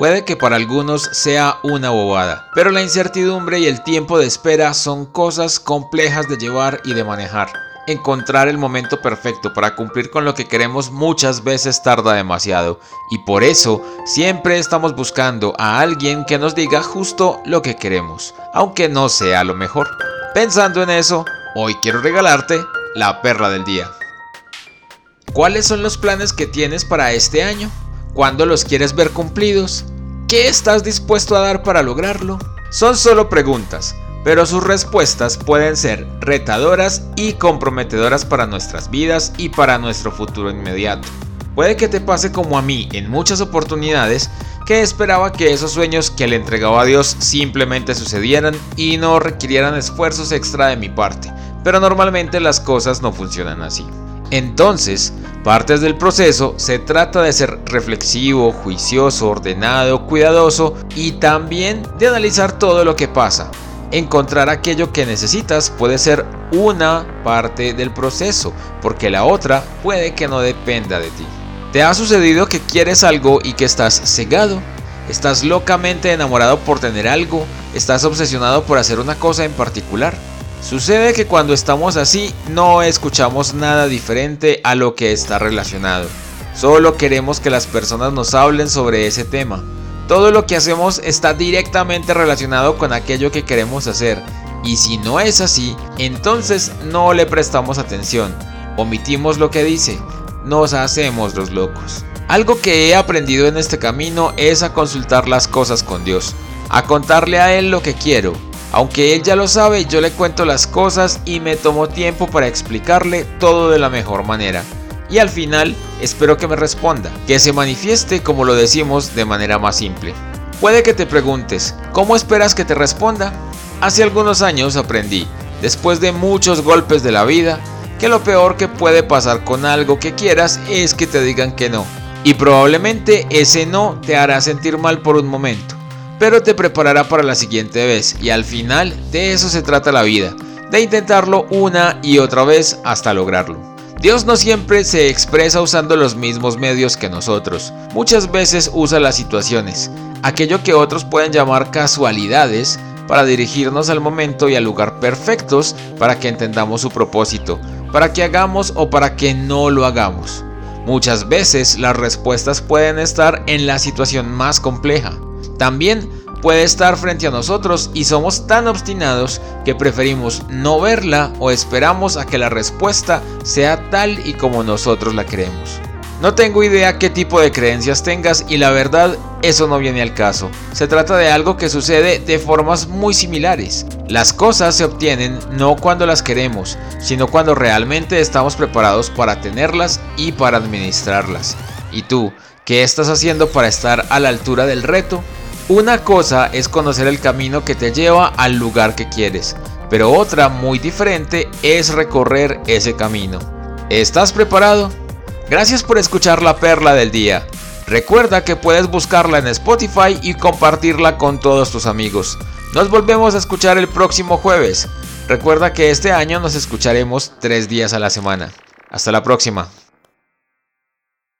Puede que para algunos sea una bobada, pero la incertidumbre y el tiempo de espera son cosas complejas de llevar y de manejar. Encontrar el momento perfecto para cumplir con lo que queremos muchas veces tarda demasiado y por eso siempre estamos buscando a alguien que nos diga justo lo que queremos, aunque no sea lo mejor. Pensando en eso, hoy quiero regalarte la perla del día. ¿Cuáles son los planes que tienes para este año? ¿Cuándo los quieres ver cumplidos? ¿Qué estás dispuesto a dar para lograrlo? Son solo preguntas, pero sus respuestas pueden ser retadoras y comprometedoras para nuestras vidas y para nuestro futuro inmediato. Puede que te pase como a mí en muchas oportunidades que esperaba que esos sueños que le entregaba a Dios simplemente sucedieran y no requirieran esfuerzos extra de mi parte, pero normalmente las cosas no funcionan así. Entonces, partes del proceso se trata de ser reflexivo, juicioso, ordenado, cuidadoso y también de analizar todo lo que pasa. Encontrar aquello que necesitas puede ser una parte del proceso, porque la otra puede que no dependa de ti. ¿Te ha sucedido que quieres algo y que estás cegado? ¿Estás locamente enamorado por tener algo? ¿Estás obsesionado por hacer una cosa en particular? Sucede que cuando estamos así no escuchamos nada diferente a lo que está relacionado. Solo queremos que las personas nos hablen sobre ese tema. Todo lo que hacemos está directamente relacionado con aquello que queremos hacer. Y si no es así, entonces no le prestamos atención. Omitimos lo que dice. Nos hacemos los locos. Algo que he aprendido en este camino es a consultar las cosas con Dios. A contarle a Él lo que quiero aunque él ya lo sabe, yo le cuento las cosas y me tomo tiempo para explicarle todo de la mejor manera. Y al final espero que me responda, que se manifieste como lo decimos de manera más simple. Puede que te preguntes, ¿cómo esperas que te responda? Hace algunos años aprendí, después de muchos golpes de la vida, que lo peor que puede pasar con algo que quieras es que te digan que no. Y probablemente ese no te hará sentir mal por un momento pero te preparará para la siguiente vez y al final de eso se trata la vida, de intentarlo una y otra vez hasta lograrlo. Dios no siempre se expresa usando los mismos medios que nosotros, muchas veces usa las situaciones, aquello que otros pueden llamar casualidades, para dirigirnos al momento y al lugar perfectos para que entendamos su propósito, para que hagamos o para que no lo hagamos. Muchas veces las respuestas pueden estar en la situación más compleja, también puede estar frente a nosotros y somos tan obstinados que preferimos no verla o esperamos a que la respuesta sea tal y como nosotros la creemos. No tengo idea qué tipo de creencias tengas y la verdad eso no viene al caso. Se trata de algo que sucede de formas muy similares. Las cosas se obtienen no cuando las queremos, sino cuando realmente estamos preparados para tenerlas y para administrarlas. ¿Y tú, qué estás haciendo para estar a la altura del reto? Una cosa es conocer el camino que te lleva al lugar que quieres, pero otra muy diferente es recorrer ese camino. ¿Estás preparado? Gracias por escuchar la perla del día. Recuerda que puedes buscarla en Spotify y compartirla con todos tus amigos. Nos volvemos a escuchar el próximo jueves. Recuerda que este año nos escucharemos tres días a la semana. Hasta la próxima.